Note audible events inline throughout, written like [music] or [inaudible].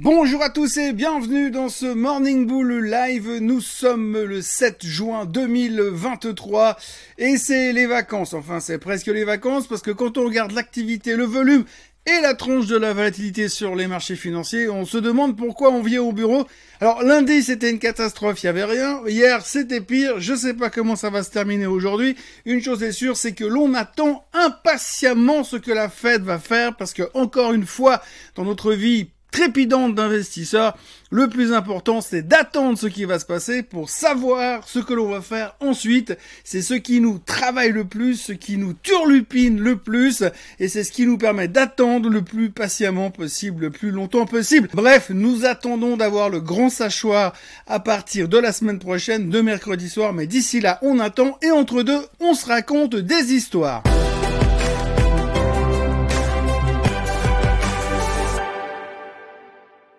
Bonjour à tous et bienvenue dans ce Morning Bull Live. Nous sommes le 7 juin 2023 et c'est les vacances. Enfin, c'est presque les vacances parce que quand on regarde l'activité, le volume et la tronche de la volatilité sur les marchés financiers, on se demande pourquoi on vient au bureau. Alors lundi c'était une catastrophe, il y avait rien. Hier c'était pire. Je sais pas comment ça va se terminer aujourd'hui. Une chose est sûre, c'est que l'on attend impatiemment ce que la Fed va faire parce que encore une fois dans notre vie trépidante d'investisseurs. Le plus important, c'est d'attendre ce qui va se passer pour savoir ce que l'on va faire ensuite. C'est ce qui nous travaille le plus, ce qui nous turlupine le plus, et c'est ce qui nous permet d'attendre le plus patiemment possible, le plus longtemps possible. Bref, nous attendons d'avoir le grand sachoir à partir de la semaine prochaine, de mercredi soir, mais d'ici là, on attend, et entre deux, on se raconte des histoires.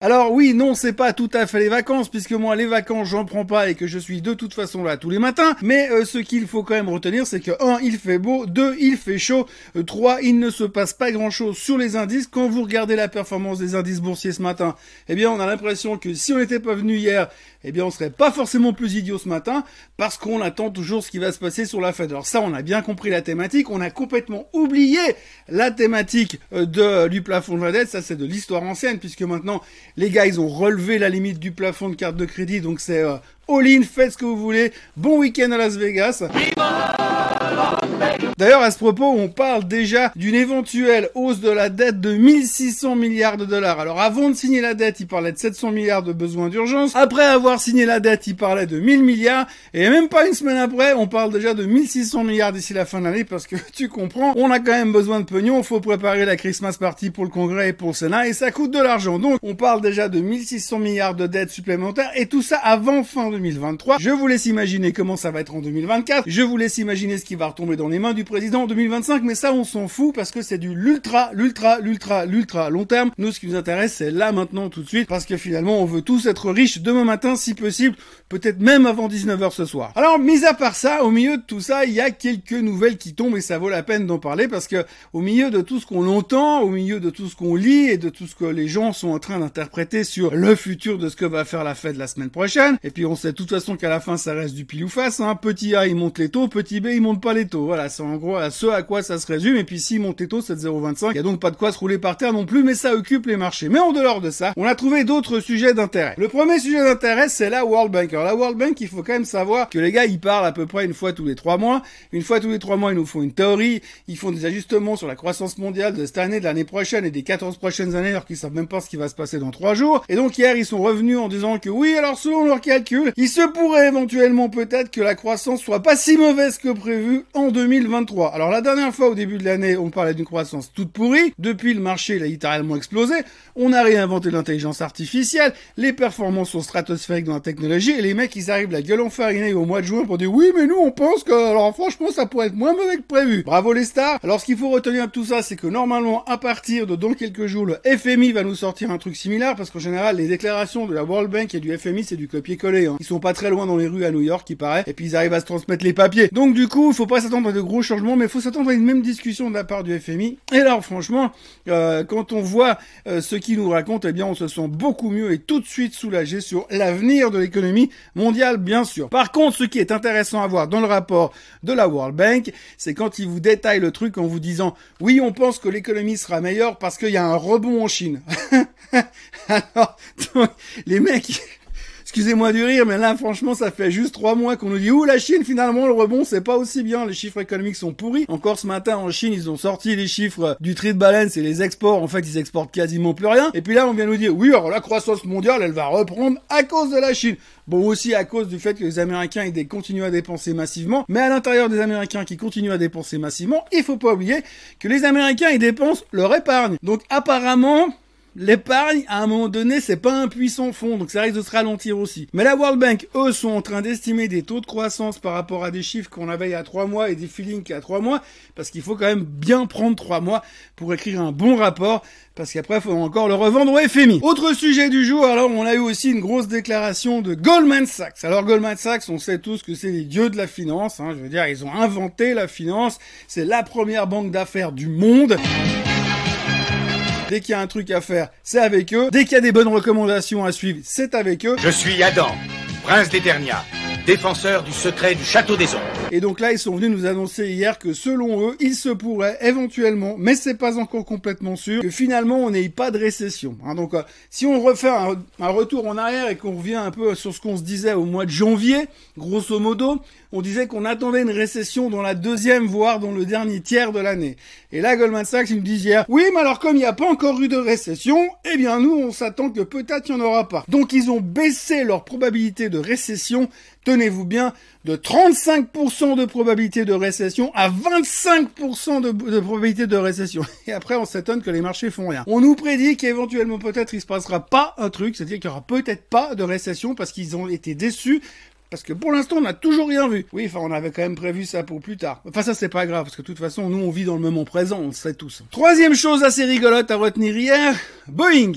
Alors oui, non, c'est pas tout à fait les vacances, puisque moi les vacances j'en prends pas et que je suis de toute façon là tous les matins. Mais euh, ce qu'il faut quand même retenir, c'est que 1, il fait beau, 2, il fait chaud, 3, euh, il ne se passe pas grand chose sur les indices. Quand vous regardez la performance des indices boursiers ce matin, eh bien on a l'impression que si on n'était pas venu hier, eh bien on serait pas forcément plus idiot ce matin, parce qu'on attend toujours ce qui va se passer sur la Fed. Alors ça, on a bien compris la thématique, on a complètement oublié la thématique euh, de, du plafond de la dette, ça c'est de l'histoire ancienne, puisque maintenant les gars, ils ont relevé la limite du plafond de carte de crédit, donc c'est euh, all-in, faites ce que vous voulez. Bon week-end à Las Vegas. D'ailleurs, à ce propos, on parle déjà d'une éventuelle hausse de la dette de 1600 milliards de dollars. Alors, avant de signer la dette, il parlait de 700 milliards de besoins d'urgence. Après avoir signé la dette, il parlait de 1000 milliards. Et même pas une semaine après, on parle déjà de 1600 milliards d'ici la fin de l'année parce que [laughs] tu comprends, on a quand même besoin de pognon. Faut préparer la Christmas party pour le Congrès et pour le Sénat et ça coûte de l'argent. Donc, on parle déjà de 1600 milliards de dettes supplémentaires et tout ça avant fin 2023. Je vous laisse imaginer comment ça va être en 2024. Je vous laisse imaginer ce qui va retomber dans les mains du président en 2025, mais ça on s'en fout parce que c'est du l'ultra, l'ultra, l'ultra, l'ultra long terme. Nous ce qui nous intéresse c'est là maintenant tout de suite parce que finalement on veut tous être riches demain matin si possible, peut-être même avant 19h ce soir. Alors mis à part ça, au milieu de tout ça, il y a quelques nouvelles qui tombent et ça vaut la peine d'en parler parce que au milieu de tout ce qu'on entend, au milieu de tout ce qu'on lit et de tout ce que les gens sont en train d'interpréter sur le futur de ce que va faire la Fed la semaine prochaine, et puis on sait de toute façon qu'à la fin ça reste du pile ou face, hein. petit A il monte les taux, petit B il monte pas les taux, voilà, en gros à ce à quoi ça se résume. Et puis si mon této c'est 0,25, il y a donc pas de quoi se rouler par terre non plus, mais ça occupe les marchés. Mais en dehors de ça, on a trouvé d'autres sujets d'intérêt. Le premier sujet d'intérêt, c'est la World Bank. Alors la World Bank, il faut quand même savoir que les gars, ils parlent à peu près une fois tous les trois mois. Une fois tous les trois mois, ils nous font une théorie, ils font des ajustements sur la croissance mondiale de cette année, de l'année prochaine et des 14 prochaines années, alors qu'ils savent même pas ce qui va se passer dans trois jours. Et donc hier, ils sont revenus en disant que oui, alors selon leurs calculs, il se pourrait éventuellement peut-être que la croissance soit pas si mauvaise que prévu en 2023. Alors la dernière fois, au début de l'année, on parlait d'une croissance toute pourrie. Depuis, le marché, il a littéralement explosé. On a réinventé l'intelligence artificielle. Les performances sont stratosphériques dans la technologie. Et les mecs, ils arrivent la gueule enfarinée au mois de juin pour dire oui, mais nous, on pense que, alors franchement, ça pourrait être moins mauvais que prévu. Bravo les stars. Alors, ce qu'il faut retenir de tout ça, c'est que normalement, à partir de dans quelques jours, le FMI va nous sortir un truc similaire parce qu'en général, les déclarations de la World Bank et du FMI, c'est du copier-coller. Hein. Ils sont pas très loin dans les rues à New York, il paraît. Et puis, ils arrivent à se transmettre les papiers. Donc, du coup, il faut pas s'attendre à de gros changements, mais il faut s'attendre à une même discussion de la part du FMI. Et alors, franchement, euh, quand on voit euh, ce qu'ils nous racontent, eh bien, on se sent beaucoup mieux et tout de suite soulagé sur l'avenir de l'économie mondiale, bien sûr. Par contre, ce qui est intéressant à voir dans le rapport de la World Bank, c'est quand ils vous détaillent le truc en vous disant, oui, on pense que l'économie sera meilleure parce qu'il y a un rebond en Chine. [laughs] alors, [laughs] les mecs, excusez-moi du rire, mais là, franchement, ça fait juste trois mois qu'on nous dit, ouh, la Chine, finalement, le rebond, c'est pas aussi bien. Les chiffres économiques sont pourris. Encore ce matin, en Chine, ils ont sorti les chiffres du trade balance et les exports. En fait, ils exportent quasiment plus rien. Et puis là, on vient nous dire, oui, alors la croissance mondiale, elle va reprendre à cause de la Chine. Bon, aussi à cause du fait que les Américains, ils continuent à dépenser massivement. Mais à l'intérieur des Américains qui continuent à dépenser massivement, il faut pas oublier que les Américains, ils dépensent leur épargne. Donc, apparemment, L'épargne, à un moment donné, c'est pas un puissant fond, donc ça risque de se ralentir aussi. Mais la World Bank, eux, sont en train d'estimer des taux de croissance par rapport à des chiffres qu'on avait il y a trois mois et des feelings qu'il y a trois mois, parce qu'il faut quand même bien prendre trois mois pour écrire un bon rapport, parce qu'après, faut encore le revendre au FMI. Autre sujet du jour, alors on a eu aussi une grosse déclaration de Goldman Sachs. Alors Goldman Sachs, on sait tous que c'est les dieux de la finance, hein, je veux dire, ils ont inventé la finance, c'est la première banque d'affaires du monde. Dès qu'il y a un truc à faire, c'est avec eux. Dès qu'il y a des bonnes recommandations à suivre, c'est avec eux. Je suis Adam, prince d'Eternia défenseur du secret du château des ombres. Et donc là, ils sont venus nous annoncer hier que selon eux, il se pourrait éventuellement, mais c'est pas encore complètement sûr, que finalement on n'ait pas de récession. Hein, donc euh, si on refait un, un, retour en arrière et qu'on revient un peu sur ce qu'on se disait au mois de janvier, grosso modo, on disait qu'on attendait une récession dans la deuxième, voire dans le dernier tiers de l'année. Et là, Goldman Sachs, il me disait hier, oui, mais alors comme il n'y a pas encore eu de récession, eh bien nous, on s'attend que peut-être il n'y en aura pas. Donc ils ont baissé leur probabilité de récession tenez-vous bien, de 35% de probabilité de récession à 25% de, probabilité de récession. [laughs] Et après, on s'étonne que les marchés font rien. On nous prédit qu'éventuellement, peut-être, il se passera pas un truc, c'est-à-dire qu'il y aura peut-être pas de récession parce qu'ils ont été déçus parce que pour l'instant, on n'a toujours rien vu. Oui, enfin, on avait quand même prévu ça pour plus tard. Enfin, ça, c'est pas grave, parce que de toute façon, nous, on vit dans le moment présent, on le sait tous. Troisième chose assez rigolote à retenir hier, Boeing.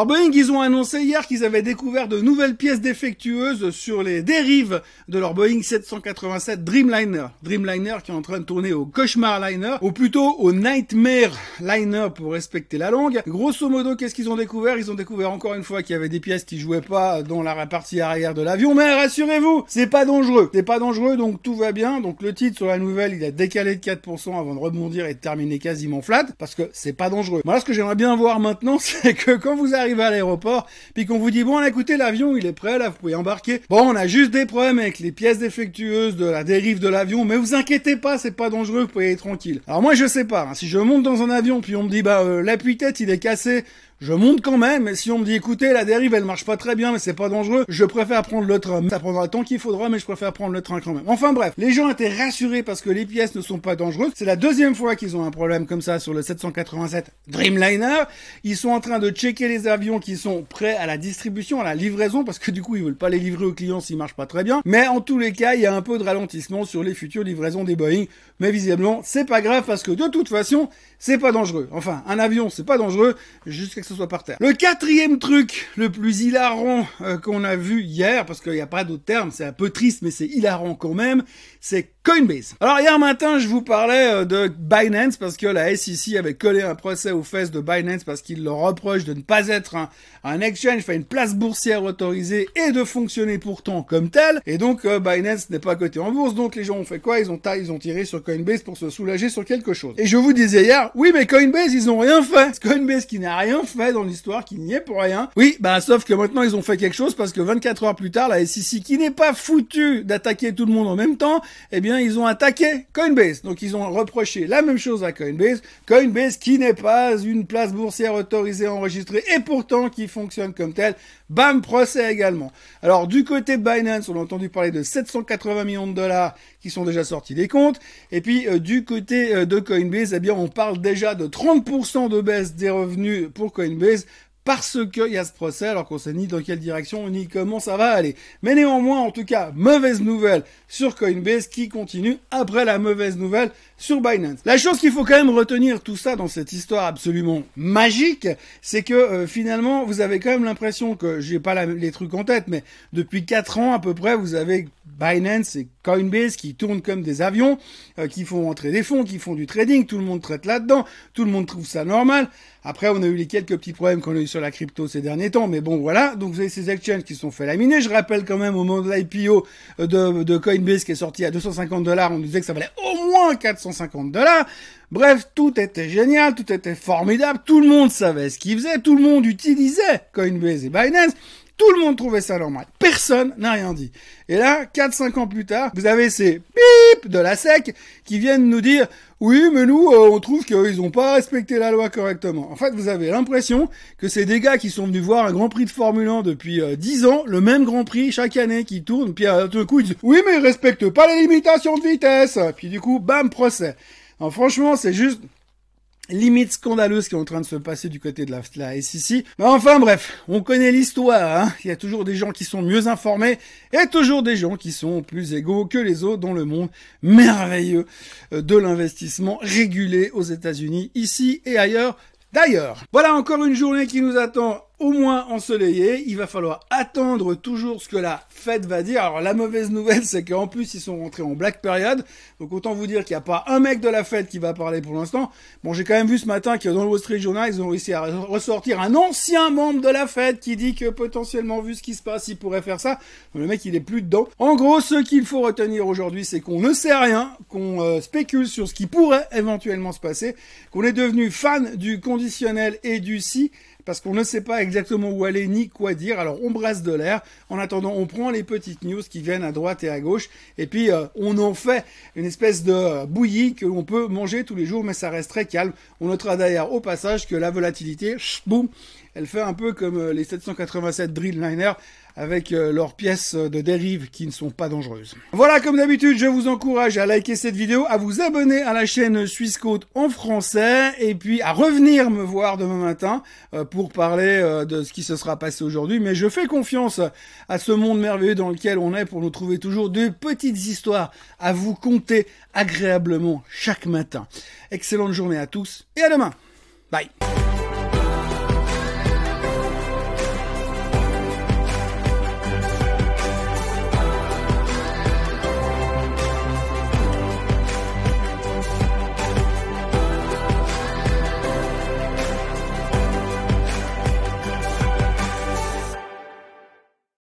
Alors Boeing, ils ont annoncé hier qu'ils avaient découvert de nouvelles pièces défectueuses sur les dérives de leur Boeing 787 Dreamliner. Dreamliner qui est en train de tourner au Cauchemar Liner, ou plutôt au Nightmare Liner pour respecter la langue. Grosso modo, qu'est-ce qu'ils ont découvert? Ils ont découvert encore une fois qu'il y avait des pièces qui jouaient pas dans la partie arrière de l'avion, mais rassurez-vous, c'est pas dangereux. C'est pas dangereux, donc tout va bien. Donc le titre sur la nouvelle, il a décalé de 4% avant de rebondir et de terminer quasiment flat, parce que c'est pas dangereux. Moi, ce que j'aimerais bien voir maintenant, [laughs] c'est que quand vous arrivez à l'aéroport, puis qu'on vous dit bon écoutez l'avion il est prêt là, vous pouvez embarquer. Bon on a juste des problèmes avec les pièces défectueuses de la dérive de l'avion, mais vous inquiétez pas, c'est pas dangereux, vous pouvez être tranquille. Alors moi je sais pas, hein, si je monte dans un avion puis on me dit bah euh, l'appui-tête il est cassé, je monte quand même, mais si on me dit écoutez, la dérive elle marche pas très bien, mais c'est pas dangereux, je préfère prendre le train. Ça prendra le temps qu'il faudra, mais je préfère prendre le train quand même. Enfin bref, les gens étaient rassurés parce que les pièces ne sont pas dangereuses. C'est la deuxième fois qu'ils ont un problème comme ça sur le 787 Dreamliner. Ils sont en train de checker les avions qui sont prêts à la distribution, à la livraison, parce que du coup ils veulent pas les livrer aux clients s'ils marchent pas très bien. Mais en tous les cas, il y a un peu de ralentissement sur les futures livraisons des Boeing. Mais visiblement, c'est pas grave parce que de toute façon, c'est pas dangereux. Enfin, un avion, c'est pas dangereux jusqu'à soit par terre. Le quatrième truc le plus hilarant euh, qu'on a vu hier, parce qu'il n'y a pas d'autre terme, c'est un peu triste, mais c'est hilarant quand même, c'est Coinbase. Alors hier matin, je vous parlais euh, de Binance parce que la SEC avait collé un procès aux fesses de Binance parce qu'il leur reproche de ne pas être un, exchange, enfin une place boursière autorisée et de fonctionner pourtant comme tel. Et donc euh, Binance n'est pas coté en bourse, donc les gens ont fait quoi? Ils ont ils ont tiré sur Coinbase pour se soulager sur quelque chose. Et je vous disais hier, oui mais Coinbase ils ont rien fait. Coinbase qui n'a rien fait dans l'histoire, qui n'y est pour rien. Oui, bah sauf que maintenant ils ont fait quelque chose parce que 24 heures plus tard, la SEC qui n'est pas foutu d'attaquer tout le monde en même temps, eh bien ils ont attaqué Coinbase. Donc ils ont reproché la même chose à Coinbase. Coinbase qui n'est pas une place boursière autorisée enregistrée et pourtant qui fonctionne comme tel. Bam, procès également. Alors du côté Binance, on a entendu parler de 780 millions de dollars qui sont déjà sortis des comptes. Et puis euh, du côté euh, de Coinbase, eh bien on parle déjà de 30% de baisse des revenus pour Coinbase parce qu'il y a ce procès, alors qu'on sait ni dans quelle direction ni comment ça va aller. Mais néanmoins, en tout cas, mauvaise nouvelle sur Coinbase qui continue après la mauvaise nouvelle sur Binance. La chose qu'il faut quand même retenir tout ça dans cette histoire absolument magique, c'est que euh, finalement, vous avez quand même l'impression que j'ai pas les trucs en tête, mais depuis 4 ans à peu près, vous avez Binance et Coinbase qui tournent comme des avions, euh, qui font entrer des fonds, qui font du trading, tout le monde traite là-dedans, tout le monde trouve ça normal. Après, on a eu les quelques petits problèmes qu'on a eu sur la crypto ces derniers temps, mais bon, voilà. Donc, vous avez ces exchanges qui sont fait laminer. Je rappelle quand même au moment de l'IPO de, de Coinbase qui est sorti à 250 dollars, on disait que ça valait moins 450 dollars. Bref, tout était génial, tout était formidable, tout le monde savait ce qu'il faisait, tout le monde utilisait Coinbase et Binance. Tout le monde trouvait ça normal. Personne n'a rien dit. Et là, 4-5 ans plus tard, vous avez ces pip de la SEC qui viennent nous dire oui, mais nous, euh, on trouve qu'ils n'ont pas respecté la loi correctement. En fait, vous avez l'impression que c'est des gars qui sont venus voir un Grand Prix de Formule 1 depuis euh, 10 ans, le même Grand Prix chaque année qui tourne, puis à tout coup ils disent oui, mais ils respectent pas les limitations de vitesse. Puis du coup, bam, procès. Alors franchement, c'est juste limite scandaleuse qui est en train de se passer du côté de la, la SEC. Mais enfin bref, on connaît l'histoire. Hein. Il y a toujours des gens qui sont mieux informés et toujours des gens qui sont plus égaux que les autres dans le monde merveilleux euh, de l'investissement régulé aux États-Unis, ici et ailleurs. D'ailleurs, voilà encore une journée qui nous attend au moins ensoleillé. Il va falloir attendre toujours ce que la fête va dire. Alors la mauvaise nouvelle, c'est qu'en plus ils sont rentrés en black period. Donc autant vous dire qu'il n'y a pas un mec de la fête qui va parler pour l'instant. Bon, j'ai quand même vu ce matin que dans le Wall Street Journal, ils ont réussi à ressortir un ancien membre de la fête qui dit que potentiellement vu ce qui se passe, il pourrait faire ça. Le mec, il est plus dedans. En gros, ce qu'il faut retenir aujourd'hui, c'est qu'on ne sait rien, qu'on euh, spécule sur ce qui pourrait éventuellement se passer, qu'on est devenu fan du conditionnel et du si parce qu'on ne sait pas exactement où aller ni quoi dire. Alors on brasse de l'air. En attendant, on prend les petites news qui viennent à droite et à gauche, et puis euh, on en fait une espèce de bouillie que l'on peut manger tous les jours, mais ça reste très calme. On notera d'ailleurs au passage que la volatilité, boum, elle fait un peu comme euh, les 787 Dreamliner avec euh, leurs pièces de dérive qui ne sont pas dangereuses. Voilà, comme d'habitude, je vous encourage à liker cette vidéo, à vous abonner à la chaîne Suisse Côte en français, et puis à revenir me voir demain matin euh, pour parler de ce qui se sera passé aujourd'hui. Mais je fais confiance à ce monde merveilleux dans lequel on est pour nous trouver toujours de petites histoires à vous conter agréablement chaque matin. Excellente journée à tous et à demain. Bye.